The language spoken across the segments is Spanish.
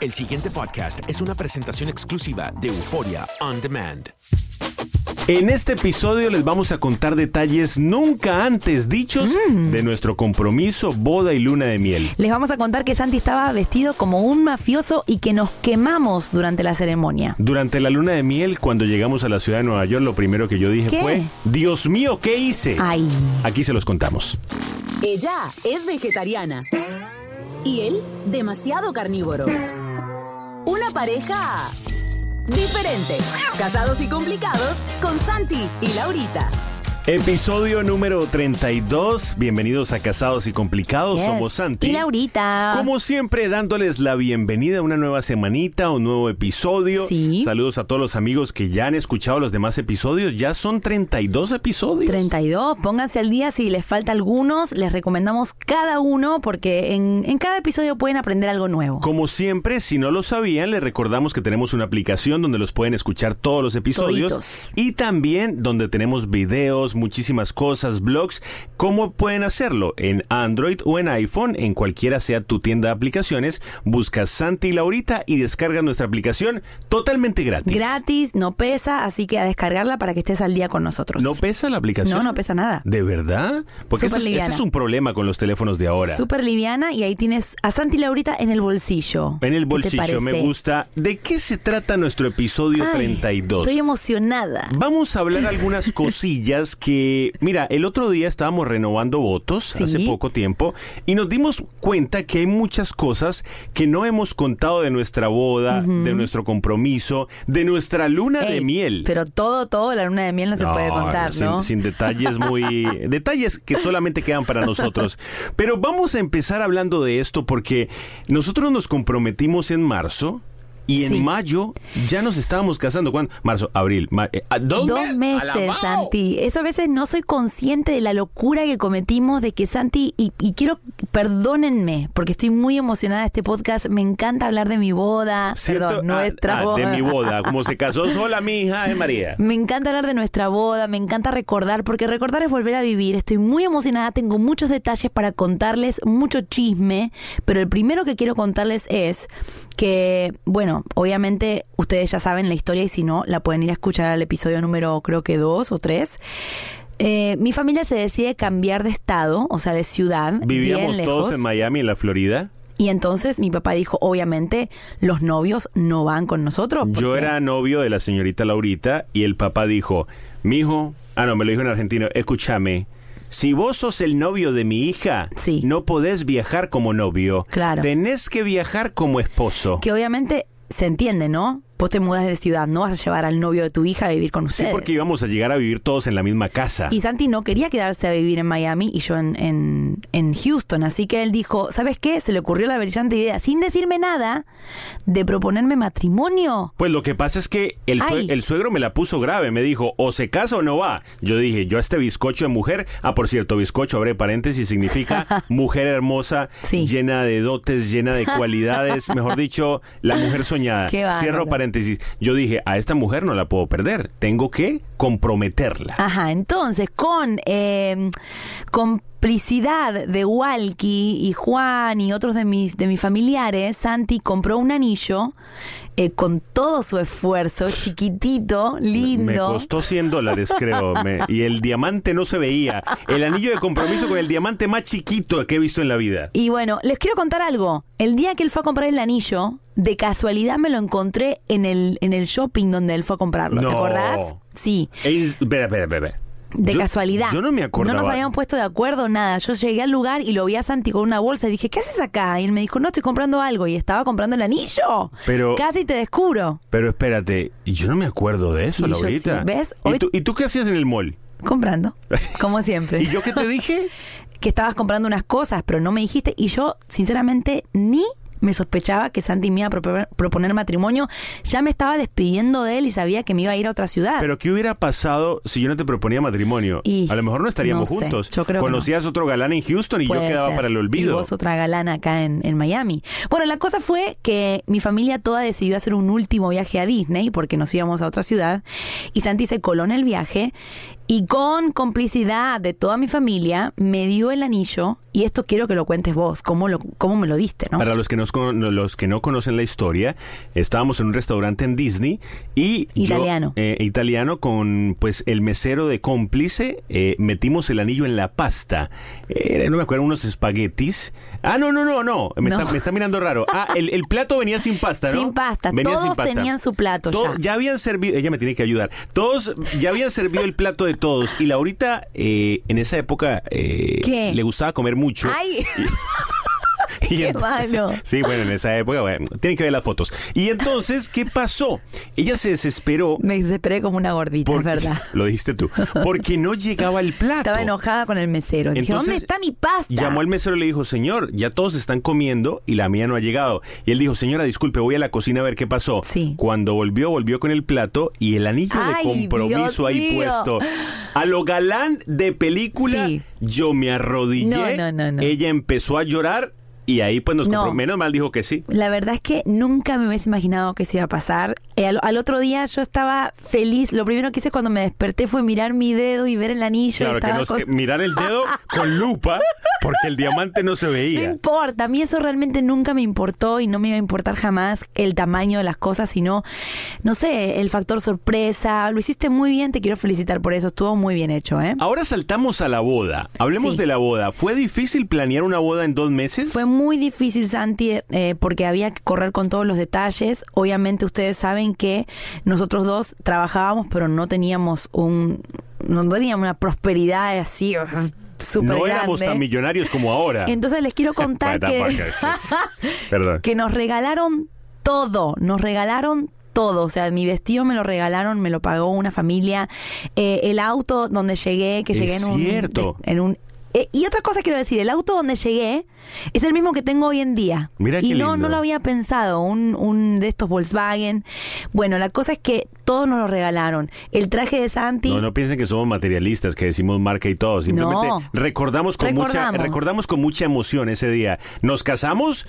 El siguiente podcast es una presentación exclusiva de Euforia On Demand. En este episodio les vamos a contar detalles nunca antes dichos de nuestro compromiso, boda y luna de miel. Les vamos a contar que Santi estaba vestido como un mafioso y que nos quemamos durante la ceremonia. Durante la luna de miel, cuando llegamos a la ciudad de Nueva York, lo primero que yo dije ¿Qué? fue, Dios mío, ¿qué hice? Ay. Aquí se los contamos. Ella es vegetariana. Y él, demasiado carnívoro. Una pareja diferente. Casados y complicados con Santi y Laurita. Episodio número 32. Bienvenidos a Casados y Complicados. Yes. Somos Santi. Y Laurita. Como siempre, dándoles la bienvenida a una nueva semanita, un nuevo episodio. Sí. Saludos a todos los amigos que ya han escuchado los demás episodios. Ya son 32 episodios. 32, pónganse al día si les falta algunos, les recomendamos cada uno porque en, en cada episodio pueden aprender algo nuevo. Como siempre, si no lo sabían, les recordamos que tenemos una aplicación donde los pueden escuchar todos los episodios Toditos. y también donde tenemos videos, muchísimas cosas, blogs. ¿Cómo pueden hacerlo? En Android o en iPhone, en cualquiera sea tu tienda de aplicaciones, buscas Santi y Laurita y descargas nuestra aplicación totalmente gratis. Gratis, no pesa, así que a descargarla para que estés al día con nosotros. ¿No pesa la aplicación? No, no pesa nada. ¿De verdad? Porque ese es, ese es un problema con los teléfonos de ahora. Súper liviana y ahí tienes a Santi y Laurita en el bolsillo. En el ¿Qué te bolsillo, me gusta. ¿De qué se trata nuestro episodio Ay, 32? Estoy emocionada. Vamos a hablar algunas cosillas que, mira, el otro día estábamos renovando votos Sí. hace poco tiempo y nos dimos cuenta que hay muchas cosas que no hemos contado de nuestra boda, de nuestro compromiso, de nuestra luna de miel. Pero todo, todo, la luna de miel no, se puede contar, sin, ¿no? sin detalles muy... detalles que solamente quedan para nosotros. Pero vamos a empezar hablando de esto porque nosotros nos comprometimos en marzo Y en Sí. mayo ya nos estábamos casando. ¿Cuándo? Marzo, abril. ma- eh, ah, dos, Dos me- meses, alabao. Santi. Eso a veces no soy consciente de la locura que cometimos de que Santi, y, y quiero, perdónenme, porque estoy muy emocionada de este podcast. Me encanta hablar de mi boda. ¿Cierto? Perdón, Ah, nuestra ah, boda. De mi boda. Como se casó sola mi hija, es María. Me encanta hablar de nuestra boda, me encanta recordar, porque recordar es volver a vivir. Estoy muy emocionada, tengo muchos detalles para contarles, mucho chisme, pero el primero que quiero contarles es que, bueno, obviamente ustedes ya saben la historia y si no, la pueden ir a escuchar al episodio número creo que dos o tres. Eh, mi familia se decide cambiar de estado, o sea, de ciudad. Vivíamos bien todos lejos. en Miami, en la Florida. Y entonces mi papá dijo, obviamente, los novios no van con nosotros. Yo era novio de la señorita Laurita y el papá dijo, mijo, ah no, me lo dijo en argentino, escúchame, si vos sos el novio de mi hija, no podés viajar como novio. Claro. Tenés que viajar como esposo. Que obviamente se entiende, ¿no? Vos te mudas de ciudad, no vas a llevar al novio de tu hija a vivir con Sí, ustedes. porque íbamos a llegar a vivir todos en la misma casa. Y Santi no quería quedarse a vivir en Miami y yo en, en, en Houston. Así que él dijo, ¿sabes qué? Se le ocurrió la brillante idea, sin decirme nada, de proponerme matrimonio. Pues lo que pasa es que el, sue- el suegro me la puso grave, me dijo, o se casa o no va. Yo dije, yo a este bizcocho de mujer, ah, por cierto, bizcocho, abre paréntesis, significa mujer hermosa, llena de dotes, llena de cualidades, mejor dicho, la mujer soñada. Qué. Cierro paréntesis. Yo dije, a esta mujer no la puedo perder, tengo que comprometerla. Ajá, entonces con eh, complicidad de Walkie y Juan y otros de mis, de mis familiares, Santi compró un anillo eh, con todo su esfuerzo, chiquitito, lindo. Me costó 100 dólares, creo. me- y el diamante no se veía. El anillo de compromiso con el diamante más chiquito que he visto en la vida. Y bueno, les quiero contar algo. El día que él fue a comprar el anillo, de casualidad me lo encontré en el, en el shopping donde él fue a comprarlo. ¿Te acordás? Sí. Espera, espera, espera. De Yo- casualidad. Yo no me acordaba. No nos habíamos puesto de acuerdo, nada. Yo llegué al lugar y lo vi a Santi con una bolsa y dije, ¿qué haces acá? Y él me dijo, no, estoy comprando algo. Y estaba comprando el anillo. Pero- Casi te descubro. Pero espérate, y yo no me acuerdo de eso, Y yo Laurita. sí, ¿ves? ¿Y tú, ¿Y tú qué hacías en el mall? Comprando. Como siempre. ¿Y yo qué te dije? que estabas comprando unas cosas, pero no me dijiste. Y yo, sinceramente, ni me sospechaba que Santi me iba a proponer, proponer matrimonio. Ya me estaba despidiendo de él y sabía que me iba a ir a otra ciudad. Pero ¿qué hubiera pasado si yo no te proponía matrimonio? Y a lo mejor no estaríamos no sé, juntos. yo creo Conocías otro galán en Houston y yo quedaba ser. para el Y olvido. vos otra galana acá en, en Miami. Bueno, la cosa fue que mi familia toda decidió hacer un último viaje a Disney porque nos íbamos a otra ciudad y Santi se coló en el viaje y con complicidad de toda mi familia me dio el anillo y esto quiero que lo cuentes vos, cómo, lo, cómo me lo diste, ¿no? Para los que, nos los que no conocen la historia, estábamos en un restaurante en Disney y yo, Italiano. eh, italiano con pues el mesero de cómplice eh, metimos el anillo en la pasta. Eh, no me acuerdo unos espaguetis. Ah no no no no me, No. Está, me está mirando raro. Ah el, el plato venía sin pasta, ¿no? Sin pasta, Venía todos sin pasta. tenían su plato To- ya. habían servido, ella me tiene que ayudar. Todos ya habían servido el plato de todos y Laurita eh, en esa época eh, ¿Qué? le gustaba comer mucho. ¡Ay! Y ¡Qué malo! Sí, bueno, en esa época, bueno, tienen que ver las fotos. Y entonces, ¿qué pasó? Ella se desesperó. Me desesperé como una gordita, es verdad. Lo dijiste tú. Porque no llegaba el plato. Estaba enojada con el mesero. Dije, ¿dónde está mi pasta? Llamó al mesero y le dijo, señor, ya todos están comiendo y la mía no ha llegado. Y él dijo, señora, disculpe, voy a la cocina a ver qué pasó. Cuando volvió, volvió con el plato y el anillo Ay, de compromiso Dios ahí mío. puesto. A lo galán de película, yo me arrodillé. No, no, no, no. Ella empezó a llorar y ahí pues nos No. Menos mal dijo que sí. La verdad es que nunca me hubiese imaginado que se iba a pasar. Eh, al, al otro día yo estaba feliz. Lo primero que hice cuando me desperté fue mirar mi dedo y ver el anillo. Claro, que no con- mirar el dedo con lupa porque el diamante no se No veía. importa, a mí eso realmente nunca me importó y no me iba a importar jamás el tamaño de las cosas, sino, no sé, el factor sorpresa. Lo hiciste muy bien, te quiero felicitar por eso, estuvo muy bien hecho, ¿eh? Ahora saltamos a la boda. Hablemos Sí. de la boda. ¿Fue difícil planear una boda en dos meses? Fue muy difícil, Santi, eh, porque había que correr con todos los detalles. Obviamente ustedes saben que nosotros dos trabajábamos, pero no teníamos un, no teníamos una prosperidad así súper no éramos tan millonarios como ahora. Entonces les quiero contar que, que nos regalaron todo, nos regalaron todo, o sea, mi vestido me lo regalaron, me lo pagó una familia, Eh, el auto donde llegué, que Es llegué en un, cierto. en un Eh, y otra cosa quiero decir, el auto donde llegué es el mismo que tengo hoy en día. Mira y qué no, lindo. no lo había pensado, un, un de estos Volkswagen. Bueno, la cosa es que todos nos lo regalaron. El traje de Santi. No, no piensen que somos materialistas, que decimos marca y todo. Simplemente No. recordamos con mucha Recordamos. recordamos con mucha emoción ese día. Nos casamos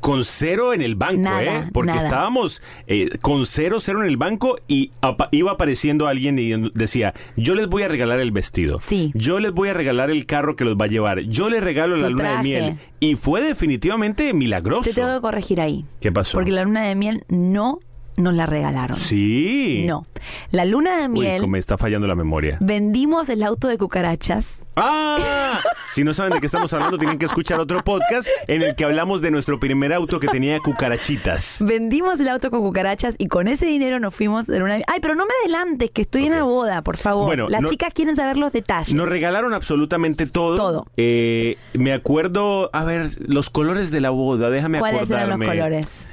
con cero en el banco, Nada, ¿eh? Porque nada. estábamos eh, con cero, cero en el banco y apa- iba apareciendo alguien y decía, yo les voy a regalar el vestido. Sí. Yo les voy a regalar el carro que los va a llevar. Yo les regalo la luna de miel. Y fue definitivamente milagroso. Te tengo que corregir ahí. ¿Qué pasó? Porque la luna de miel no nos la regalaron. Sí. No. La luna de Uy, miel como me está fallando la memoria. vendimos el auto de cucarachas. ¡Ah! Si no saben de qué estamos hablando, tienen que escuchar otro podcast en el que hablamos de nuestro primer auto que tenía cucarachitas. Vendimos el auto con cucarachas y con ese dinero nos fuimos de luna miel. Ay, pero no me adelantes, que estoy en la boda, por favor. Bueno, Las no- chicas quieren saber los detalles. Nos regalaron absolutamente todo. Todo. Eh, me acuerdo, a ver, los colores de la boda, déjame ¿Cuáles eran acordarme. los colores?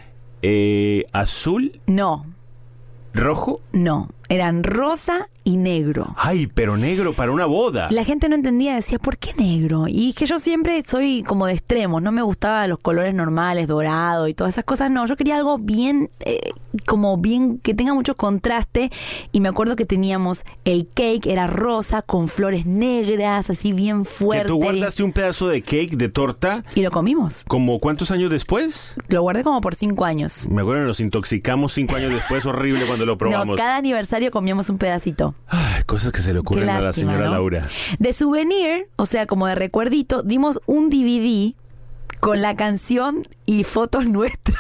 Eh, azul, No, rojo. no. Eran rosa y negro. Ay, pero negro para una boda. La gente no entendía, decía, ¿por qué negro? Y es que yo siempre soy como de extremos, no me gustaban los colores normales, dorado y todas esas cosas, no, yo quería algo bien, eh, como bien, que tenga mucho contraste y me acuerdo que teníamos el cake, era rosa, con flores negras, así bien Que fuerte. tú guardaste un pedazo de cake, de torta, Y lo comimos, como cuántos años después? lo guardé como por cinco años. Me acuerdo, nos intoxicamos cinco años después, horrible cuando lo No, probamos. cada aniversario comíamos un pedacito. Ay, cosas que se le ocurren a la señora ¿no? Laura. De souvenir, o sea, como de recuerdito, dimos un DVD con la canción y fotos nuestras.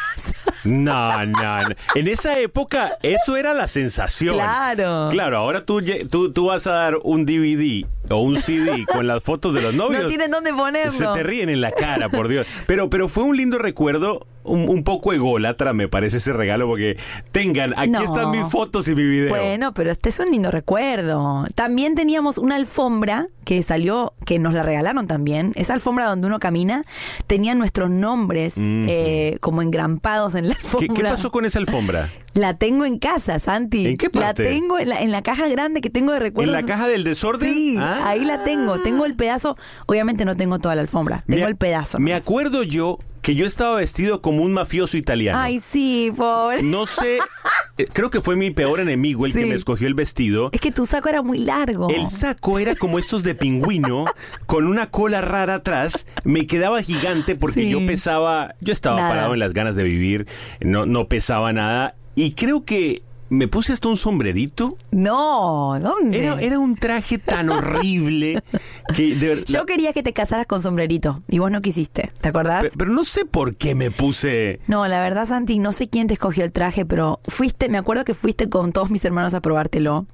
No, no, no. En esa época eso era la sensación. Claro. Claro, ahora tú, tú, tú vas a dar un DVD o un CD con las fotos de los novios. No tienen dónde ponerlo. Se te ríen en la cara, por Dios. Pero, pero fue un lindo recuerdo, un, un poco ególatra, me parece ese regalo, porque tengan, aquí No. están mis fotos y mi video. Bueno, pero este es un lindo recuerdo. También teníamos una alfombra que salió, que nos la regalaron también. Esa alfombra donde uno camina tenía nuestros nombres eh, como engrampados en la ¿Qué, alfombra. qué pasó con esa alfombra? La tengo en casa, Santi. ¿En qué parte? La tengo en la, en la caja grande que tengo de ¿En recuerdos. la caja del desorden? Sí, Ah. ahí la tengo. Tengo el pedazo. Obviamente no tengo toda la alfombra. Tengo Me- el pedazo. Me acuerdo yo que yo estaba vestido como un mafioso italiano. Ay, sí, pobre. No sé, eh, creo que fue mi peor enemigo el que me escogió el vestido. Es que tu saco era muy largo. El saco era como estos de pingüino, con una cola rara atrás. Me quedaba gigante porque Sí. yo pesaba, yo estaba Nada. parado en las ganas de vivir, no, no pesaba nada. Y creo que me puse hasta un sombrerito. No, ¿dónde? Era, era un traje tan horrible que de verdad. Yo quería que te casaras con sombrerito y vos no quisiste, ¿te acordás? Pe- Pero no sé por qué me puse. No, la verdad, Santi, no sé quién te escogió el traje, pero fuiste, me acuerdo que fuiste con todos mis hermanos a probártelo.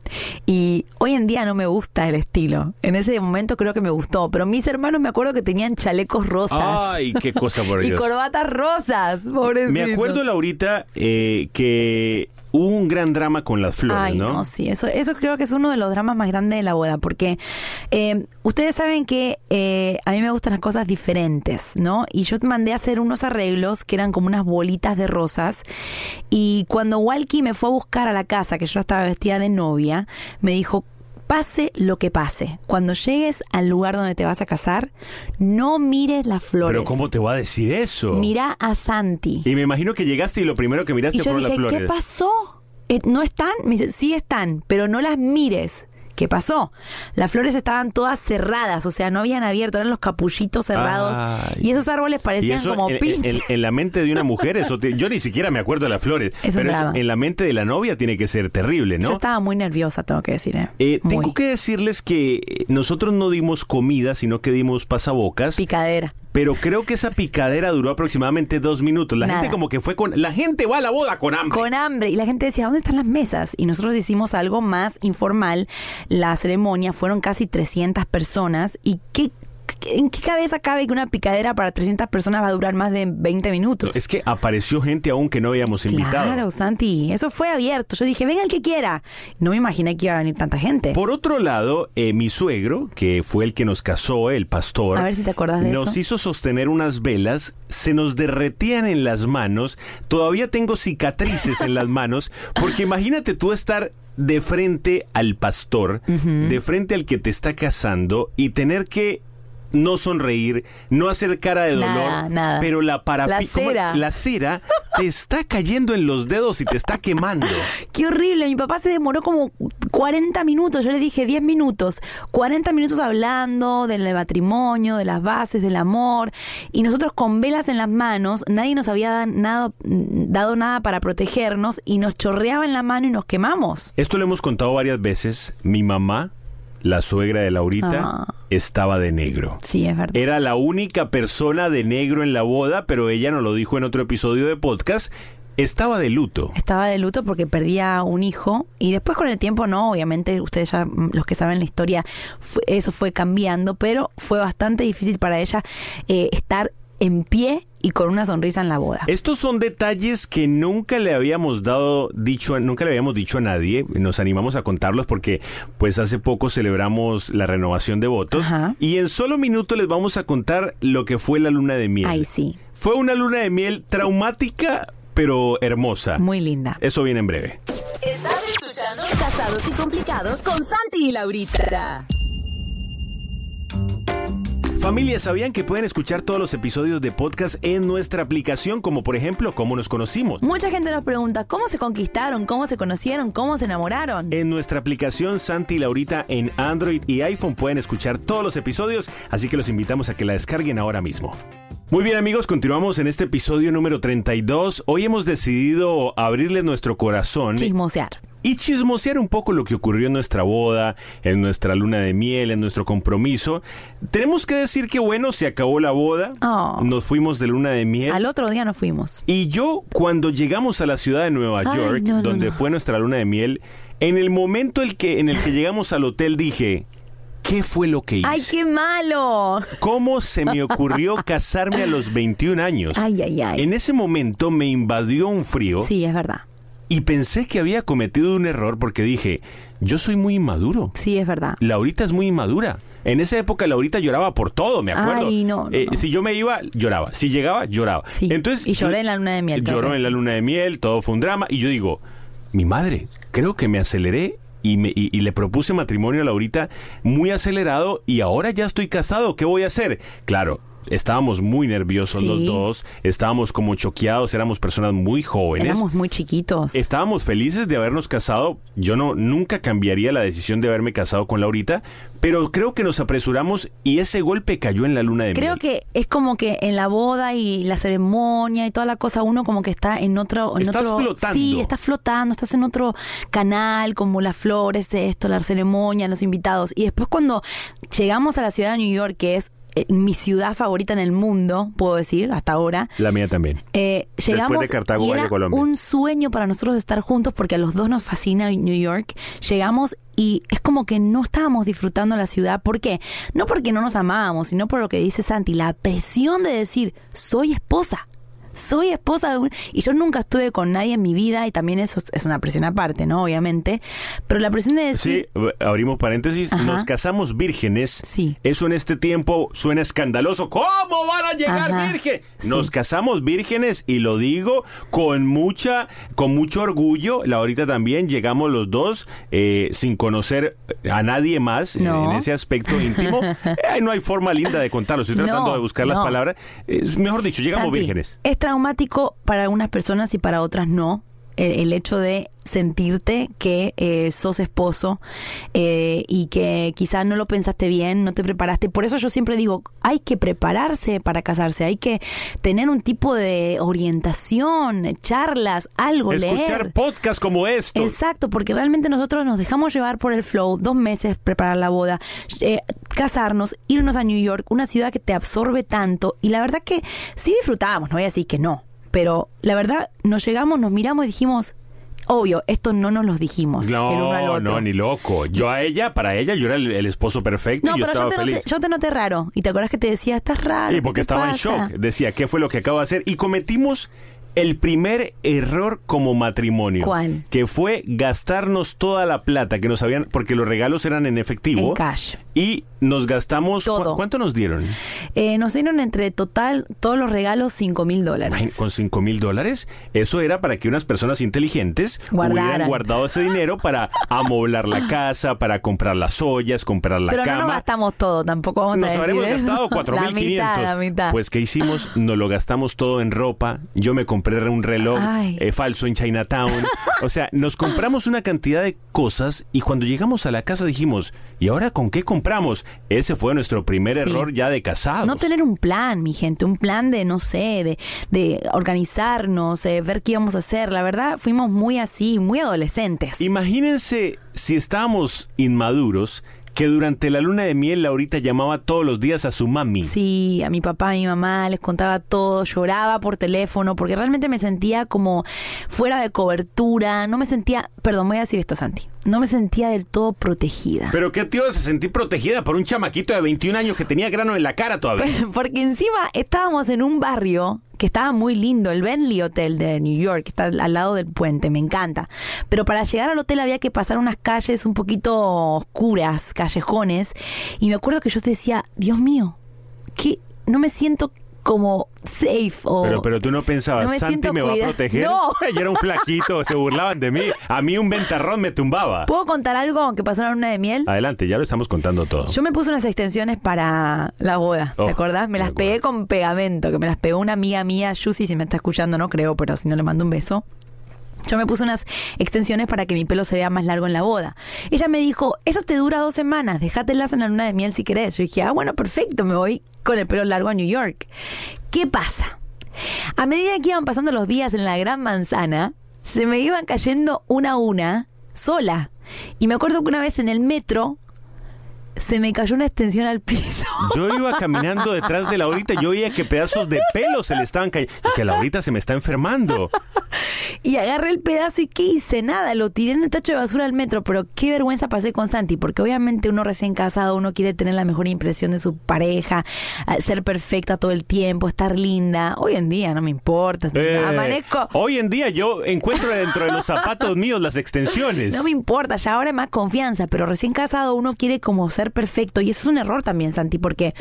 Y hoy en día no me gusta el estilo. En ese momento creo que me gustó, pero mis hermanos me acuerdo que tenían chalecos rosas. Ay, qué cosa por y Dios. corbatas rosas, pobrecito. Me acuerdo, Laurita, eh, que hubo un gran drama con las flores, Ay, ¿no? no, sí, eso, eso creo que es uno de los dramas más grandes de la boda, porque eh, ustedes saben que eh, a mí me gustan las cosas diferentes, ¿no? Y yo mandé a hacer unos arreglos que eran como unas bolitas de rosas, y cuando Walkie me fue a buscar a la casa, que yo estaba vestida de novia, me dijo, pase lo que pase, cuando llegues al lugar donde te vas a casar, no mires las flores. Pero ¿cómo te va a decir eso? Mira a Santi. Y me imagino que llegaste y lo primero que miraste Y yo fueron las flores. ¿qué pasó? Eh, ¿No están? Me dice, sí están, pero no las mires. ¿Qué pasó? Las flores estaban todas cerradas, o sea, no habían abierto, eran los capullitos cerrados. Ay. Y esos árboles parecían eso como pinches. en- en la mente de una mujer, eso te- yo ni siquiera me acuerdo de las flores. Es pero eso en la mente de la novia tiene que ser terrible, Yo ¿no? estaba muy nerviosa, tengo que decir. ¿eh? Eh, tengo que decirles que nosotros no dimos comida, sino que dimos pasabocas. Picadera. Pero creo que esa picadera duró aproximadamente dos minutos. La Nada. gente como que fue con... La gente va a la boda con hambre. Con hambre. Y la gente decía, ¿dónde están las mesas? Y nosotros hicimos algo más informal. La ceremonia fueron casi 300 personas. ¿Y qué, en qué cabeza cabe que una picadera para 300 personas va a durar más de 20 minutos? Es que apareció gente aún que no habíamos invitado. Claro, Santi, eso fue abierto. Yo dije, venga el que quiera. No me imaginé que iba a venir tanta gente. Por otro lado, eh, mi suegro, que fue el que nos casó, el pastor, A ver si te acordás de nos eso. hizo sostener unas velas, se nos derretían en las manos, todavía tengo cicatrices en las manos, porque imagínate tú estar de frente al pastor, de frente al que te está casando y tener que no sonreír, no hacer cara de dolor, Nada, nada. pero la parafi- La la cera te está cayendo en los dedos y te está quemando. Qué horrible, mi papá se demoró como 40 minutos, yo le dije 10 minutos, 40 minutos hablando del matrimonio, de las bases, del amor, y nosotros con velas en las manos, nadie nos había nada- dado nada para protegernos y nos chorreaba en la mano y nos quemamos. Esto lo hemos contado varias veces. Mi mamá, la suegra de Laurita, Ah. estaba de negro. Sí, es verdad. Era la única persona de negro en la boda, pero ella nos lo dijo en otro episodio de podcast. Estaba de luto. Estaba de luto porque perdía un hijo y después con el tiempo no, obviamente ustedes ya mm, los que saben la historia, eso fue cambiando, pero fue bastante difícil para ella eh, estar en pie y con una sonrisa en la boda. Estos son detalles que nunca le habíamos dado dicho, a- nunca le habíamos dicho a nadie. Nos animamos a contarlos porque, pues, hace poco celebramos la renovación de votos Ajá. y en solo minutos les vamos a contar lo que fue la luna de miel. Ay, sí, Fue una luna de miel traumática, pero hermosa. muy linda. Eso viene en breve. Estás escuchando Casados y Complicados con Santi y Laurita. Familia, ¿sabían que pueden escuchar todos los episodios de podcast en nuestra aplicación, como por ejemplo, cómo nos conocimos? Mucha gente nos pregunta, ¿cómo se conquistaron? ¿Cómo se conocieron? ¿Cómo se enamoraron? En nuestra aplicación Santi y Laurita en Android y iPhone pueden escuchar todos los episodios, así que los invitamos a que la descarguen ahora mismo. Muy bien amigos, continuamos en este episodio número 32. Hoy hemos decidido abrirle nuestro corazón Chismosear. Y chismosear un poco lo que ocurrió en nuestra boda, en nuestra luna de miel, en nuestro compromiso. Tenemos que decir que bueno, se acabó la boda, Oh. nos fuimos de luna de miel. Al otro día nos fuimos. Y yo, cuando llegamos a la ciudad de Nueva Ay, York, no, no, donde no. fue nuestra luna de miel, en el momento el que, en el que llegamos al hotel dije, ¿qué fue lo que hice? ¡Ay, qué malo! ¿Cómo se me ocurrió casarme a los 21 años? Ay, ay, ay. En ese momento me invadió un frío Sí, es verdad. Y pensé que había cometido un error porque dije, yo soy muy inmaduro. Sí, es verdad. Laurita es muy inmadura. En esa época Laurita lloraba por todo, me acuerdo. Ay, no, no, Eh, no. Si yo me iba, lloraba. Si llegaba, lloraba. Sí. Entonces, Y lloré en la luna de miel, Lloró en la luna de miel, todo fue un drama. Y yo digo, mi madre, creo que me aceleré y, me, y, y le propuse matrimonio a Laurita muy acelerado y ahora ya estoy casado. ¿Qué voy a hacer? Claro. Estábamos muy nerviosos Sí. los dos, estábamos como choqueados, éramos personas muy jóvenes. Éramos muy chiquitos. Estábamos felices de habernos casado. Yo no nunca cambiaría la decisión de haberme casado con Laurita, pero creo que nos apresuramos y ese golpe cayó en la luna de Creo miel. que es como que en la boda y la ceremonia y toda la cosa uno como que está en otro en Estás otro flotando. sí estás flotando estás en otro canal como las flores esto la ceremonia los invitados y después cuando llegamos a la ciudad de New York que es eh, mi ciudad favorita en el mundo puedo decir hasta ahora La mía también. eh, llegamos de Cartago, y era Colombia. un sueño para nosotros estar juntos porque a los dos nos fascina New York. Llegamos y es como que no estábamos disfrutando la ciudad. ¿Por qué? No porque no nos amábamos, sino por lo que dice Santi, la presión de decir, soy esposa. Soy esposa de un... Y yo nunca estuve con nadie en mi vida y también eso es- una presión aparte, ¿no? Obviamente. Pero la presión de decir... Sí, abrimos paréntesis. Ajá. Nos casamos vírgenes. Sí. Eso en este tiempo suena escandaloso. ¿Cómo van a llegar Ajá. virgen? Nos Sí. casamos vírgenes y lo digo con mucha, con mucho orgullo. Laurita también llegamos los dos eh, sin conocer a nadie más eh, No. en ese aspecto íntimo. Eh, no hay forma linda de contarlo. Estoy tratando No, de buscar las palabras. Mejor dicho, llegamos Santi, vírgenes. Es traumático para algunas personas y para otras no. El, el hecho de sentirte que eh, sos esposo eh, y que quizás no lo pensaste bien, no te preparaste. Por eso yo siempre digo, hay que prepararse para casarse, hay que tener un tipo de orientación, charlas, algo, Escuchar leer. podcasts como estos. Exacto, porque realmente nosotros nos dejamos llevar por el flow, dos meses preparar la boda, eh, casarnos, irnos a New York, una ciudad que te absorbe tanto, y la verdad que sí disfrutábamos, no voy a decir que no, pero la verdad nos llegamos, nos miramos y dijimos, obvio, esto no nos los dijimos el uno al No, otro. no, ni loco. Yo a ella, para ella, yo era el, el esposo perfecto No, y yo pero yo estaba te, feliz. noté, yo te noté raro. Y te acuerdas que te decía, estás raro. Sí, ¿qué porque estaba en pasa?". shock. Decía, ¿qué fue lo que acabo de hacer? Y cometimos el primer error como matrimonio. ¿Cuál? Que fue gastarnos toda la plata que nos habían, porque los regalos eran en efectivo. En cash. Y nos gastamos. ¿cu- Todo. ¿Cuánto nos dieron? Eh, nos dieron entre total todos los regalos 5 mil dólares. Con 5 mil dólares, eso era para que unas personas inteligentes Guardaran. hubieran guardado ese dinero para amoblar la casa, para comprar las ollas, comprar la Pero no cama. nos gastamos todo, tampoco vamos Nos a decir habremos eso. gastado La mitad, 4.500. la mitad. Pues, ¿qué hicimos? Nos lo gastamos todo en ropa. Yo me compré un reloj eh, falso en Chinatown. O sea, nos compramos una cantidad de cosas y cuando llegamos a la casa dijimos, ¿y ahora con qué compramos? Ese fue nuestro primer Sí. error ya de casados. No tener un plan, mi gente, un plan de, no sé, de, de organizarnos, eh, ver qué íbamos a hacer. La verdad, fuimos muy así, muy adolescentes. Imagínense si estábamos inmaduros que durante la luna de miel Laurita llamaba todos los días a su mami. Sí, a mi papá, a mi mamá, les contaba todo, lloraba por teléfono, porque realmente me sentía como fuera de cobertura, no me sentía, perdón, voy a decir esto, Santi, no me sentía del todo protegida. Pero qué te ibas a sentir protegida por un chamaquito de 21 años que tenía grano en la cara todavía. Porque encima estábamos en un barrio que estaba muy lindo, el Bentley Hotel de New York, que está al lado del puente, me encanta. Pero para llegar al hotel había que pasar unas calles un poquito oscuras, callejones, y me acuerdo que yo decía, Dios mío, que no me siento como safe o Pero, pero tú no pensabas, No me Santi me va a proteger. No. Yo era un flaquito, se burlaban de mí. A mí un ventarrón me tumbaba. ¿Puedo contar algo que pasó en la luna de miel? Adelante, ya lo estamos contando todo. Yo me puse unas extensiones para la boda, ¿te Oh, acordás? Me me las acuerdo. pegué con pegamento, que me las pegó una amiga mía, Yusi, si me está escuchando no creo, pero si no le mando un beso. Yo me puse unas extensiones para que mi pelo se vea más largo en la boda. Ella me dijo, eso te dura dos semanas, déjatelas en la luna de miel si querés. Yo dije, ah, bueno, perfecto, me voy con el pelo largo a New York. ¿Qué pasa? A medida que iban pasando los días en la gran manzana, se me iban cayendo una a una, sola. Y me acuerdo que una vez en el metro, se me cayó una extensión al piso. Yo iba caminando detrás de Laurita, yo veía que pedazos de pelo se le estaban cayendo. Dije, Laurita se me está enfermando. Y agarré el pedazo y ¿qué hice? Nada, lo tiré en el tacho de basura al metro, pero qué vergüenza pasé con Santi, porque obviamente uno recién casado, uno quiere tener la mejor impresión de su pareja, ser perfecta todo el tiempo, estar linda. Hoy en día no me importa, Eh, amanezco... Hoy en día yo encuentro dentro de los zapatos míos las extensiones. No me importa, ya ahora hay más confianza, pero recién casado uno quiere como ser perfecto y eso es un error también, Santi, porque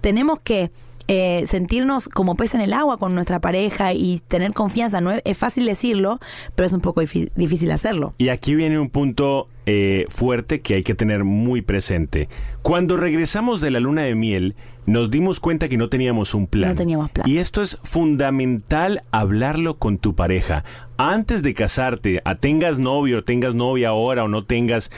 tenemos que eh, sentirnos como pez en el agua con nuestra pareja y tener confianza. No es, es fácil decirlo, pero es un poco difícil hacerlo. Y aquí viene un punto eh, fuerte que hay que tener muy presente. Cuando regresamos de la luna de miel, nos dimos cuenta que no teníamos un plan. No teníamos plan. Y esto es fundamental hablarlo con tu pareja. Antes de casarte, a tengas novio, tengas novia ahora o no tengas,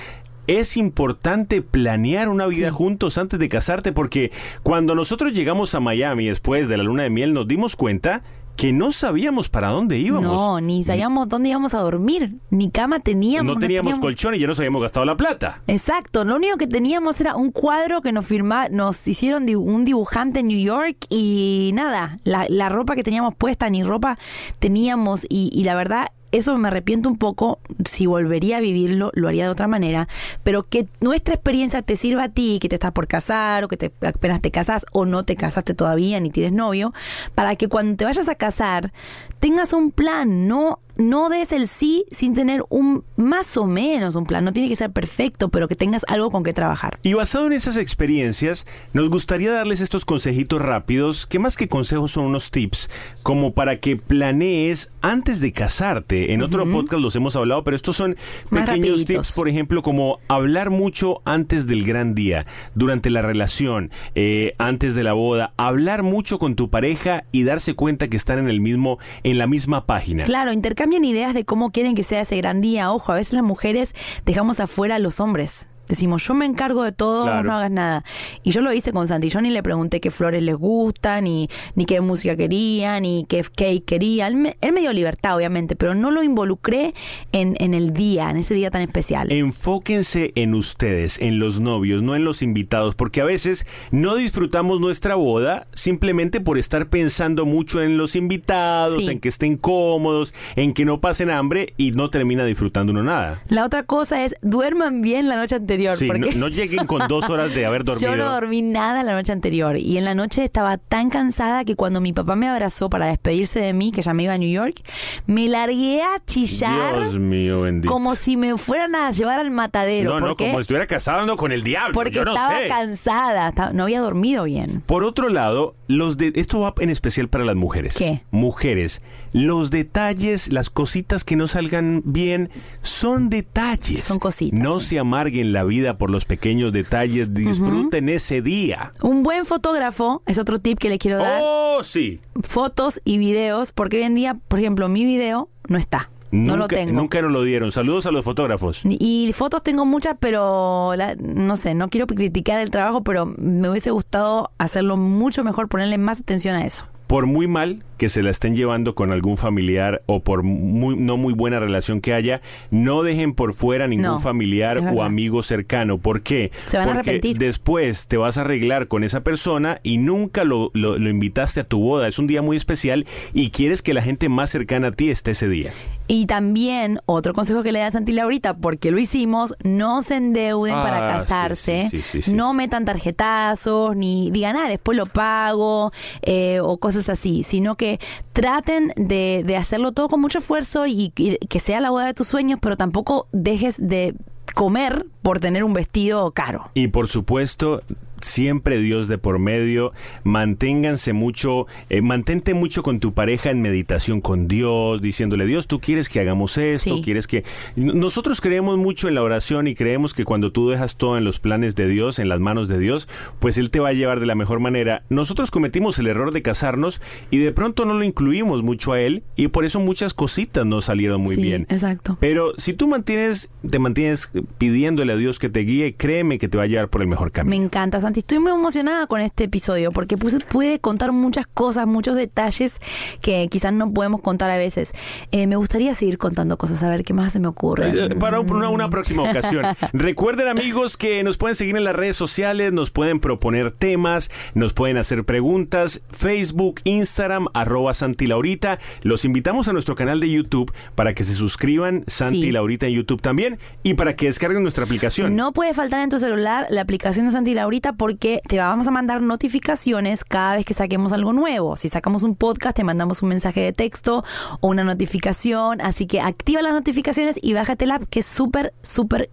es importante planear una vida Sí. juntos antes de casarte porque cuando nosotros llegamos a Miami después de la luna de miel nos dimos cuenta que no sabíamos para dónde íbamos. No, ni sabíamos dónde íbamos a dormir, ni cama teníamos. no teníamos colchón y ya nos habíamos gastado la plata. Exacto, lo único que teníamos era un cuadro que nos firma, nos hicieron un dibujante en New York y nada, la, la ropa que teníamos puesta ni ropa teníamos y, y la verdad eso me arrepiento un poco, si volvería a vivirlo lo haría de otra manera, pero que nuestra experiencia te sirva a ti, que te estás por casar o que te, apenas te casas o no te casaste todavía ni tienes novio, para que cuando te vayas a casar tengas un plan, no no des el sí sin tener un más o menos un plan. No tiene que ser perfecto, pero que tengas algo con que trabajar. Y basado en esas experiencias, nos gustaría darles estos consejitos rápidos, que más que consejos son unos tips, como para que planees antes de casarte. En otro podcast los hemos hablado, pero estos son Más pequeños rapiditos. tips, por ejemplo, como hablar mucho antes del gran día, durante la relación, eh, antes de la boda, hablar mucho con tu pareja y darse cuenta que están en el mismo, en la misma página. Claro, intercambian ideas de cómo quieren que sea ese gran día. Ojo, a veces las mujeres dejamos afuera a los hombres. Decimos, yo me encargo de todo, Claro. no hagas nada. Y yo lo hice con Santi. Yo ni le pregunté qué flores les gustan, ni, ni qué música quería, ni qué cake quería. Él me, él me dio libertad, obviamente, pero no lo involucré en, en el día, en ese día tan especial. Enfóquense en ustedes, en los novios, no en los invitados, porque a veces no disfrutamos nuestra boda simplemente por estar pensando mucho en los invitados, Sí. en que estén cómodos, en que no pasen hambre y no termina disfrutando uno nada. La otra cosa es, duerman bien la noche anterior. Anterior. Sí, no, porque no lleguen con dos horas de haber dormido. Yo no dormí nada la noche anterior y en la noche estaba tan cansada que cuando mi papá me abrazó para despedirse de mí, que ya me iba a New York, me largué a chillar Dios mío, bendito. como si me fueran a llevar al matadero. no, no, como si estuviera casado con el diablo. porque yo no estaba sé. cansada, estaba- no había dormido bien. Por otro lado, los de esto va en especial para las mujeres. ¿Qué? Mujeres, los detalles, las cositas que no salgan bien son detalles. Son cositas, No sí. se amarguen la vida por los pequeños detalles, disfruten ese día. Un buen fotógrafo es otro tip que le quiero dar. Oh, sí. Fotos y videos, porque hoy en día, por ejemplo, mi video no está. no lo tengo. Nunca nos lo dieron. Saludos a los fotógrafos. Y fotos tengo muchas, pero la- no sé, no quiero criticar el trabajo, pero me hubiese gustado hacerlo mucho mejor, ponerle más atención a eso. Por muy mal que se la estén llevando con algún familiar o por muy, no muy buena relación que haya, no dejen por fuera ningún No, familiar o amigo cercano. ¿Por qué? Se van a Porque arrepentir. después te vas a arreglar con esa persona y nunca lo, lo- lo invitaste a tu boda. Es un día muy especial y quieres que la gente más cercana a ti esté ese día. Y también, otro consejo que le da Santi Laurita, porque lo hicimos, no se endeuden Ah, para sí, casarse, sí, sí, sí, sí. no metan tarjetazos, ni digan, ah, después lo pago, eh, o cosas así, sino que traten de, hacerlo todo con mucho esfuerzo y, y que sea la boda de tus sueños, pero tampoco dejes de comer por tener un vestido caro. Y por supuesto, siempre Dios de por medio. Manténganse mucho, eh, mantente mucho con tu pareja en meditación con Dios, diciéndole, Dios, tú quieres que hagamos esto, Sí. quieres que... Nosotros creemos mucho en la oración y creemos que cuando tú dejas todo en los planes de Dios, en las manos de Dios, pues Él te va a llevar de la mejor manera. Nosotros cometimos el error de casarnos y de pronto no lo incluimos mucho a Él y por eso muchas cositas no salieron muy Sí, bien. Exacto. Pero si tú mantienes, te mantienes pidiéndole a Dios que te guíe, créeme que te va a llevar por el mejor camino. Me encanta, Santi. Estoy muy emocionada con este episodio porque puse- pude contar muchas cosas, muchos detalles que quizás no podemos contar a veces. Eh, me gustaría seguir contando cosas, a ver qué más se me ocurre. Eh, Para un- una, una próxima ocasión. Recuerden amigos que nos pueden seguir en las redes sociales, nos pueden proponer temas, nos pueden hacer preguntas, Facebook, Instagram, arroba Santi Laurita. Los invitamos a nuestro canal de YouTube para que se suscriban, Santi Sí. Laurita en YouTube también, y para que descarguen nuestra aplicación. No puede faltar en tu celular la aplicación de Santi Laurita porque te vamos a mandar notificaciones cada vez que saquemos algo nuevo. Si sacamos un podcast, te mandamos un mensaje de texto o una notificación. Así que activa las notificaciones y bájate la app que es súper, súper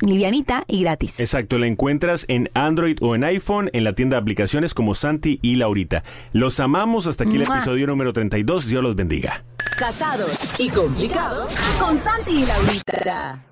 livianita y gratis. Exacto, la encuentras en Android o en iPhone en la tienda de aplicaciones como Santi y Laurita. Los amamos hasta aquí el ¡Mua! episodio número 32. Dios los bendiga. Casados y complicados con Santi y Laurita.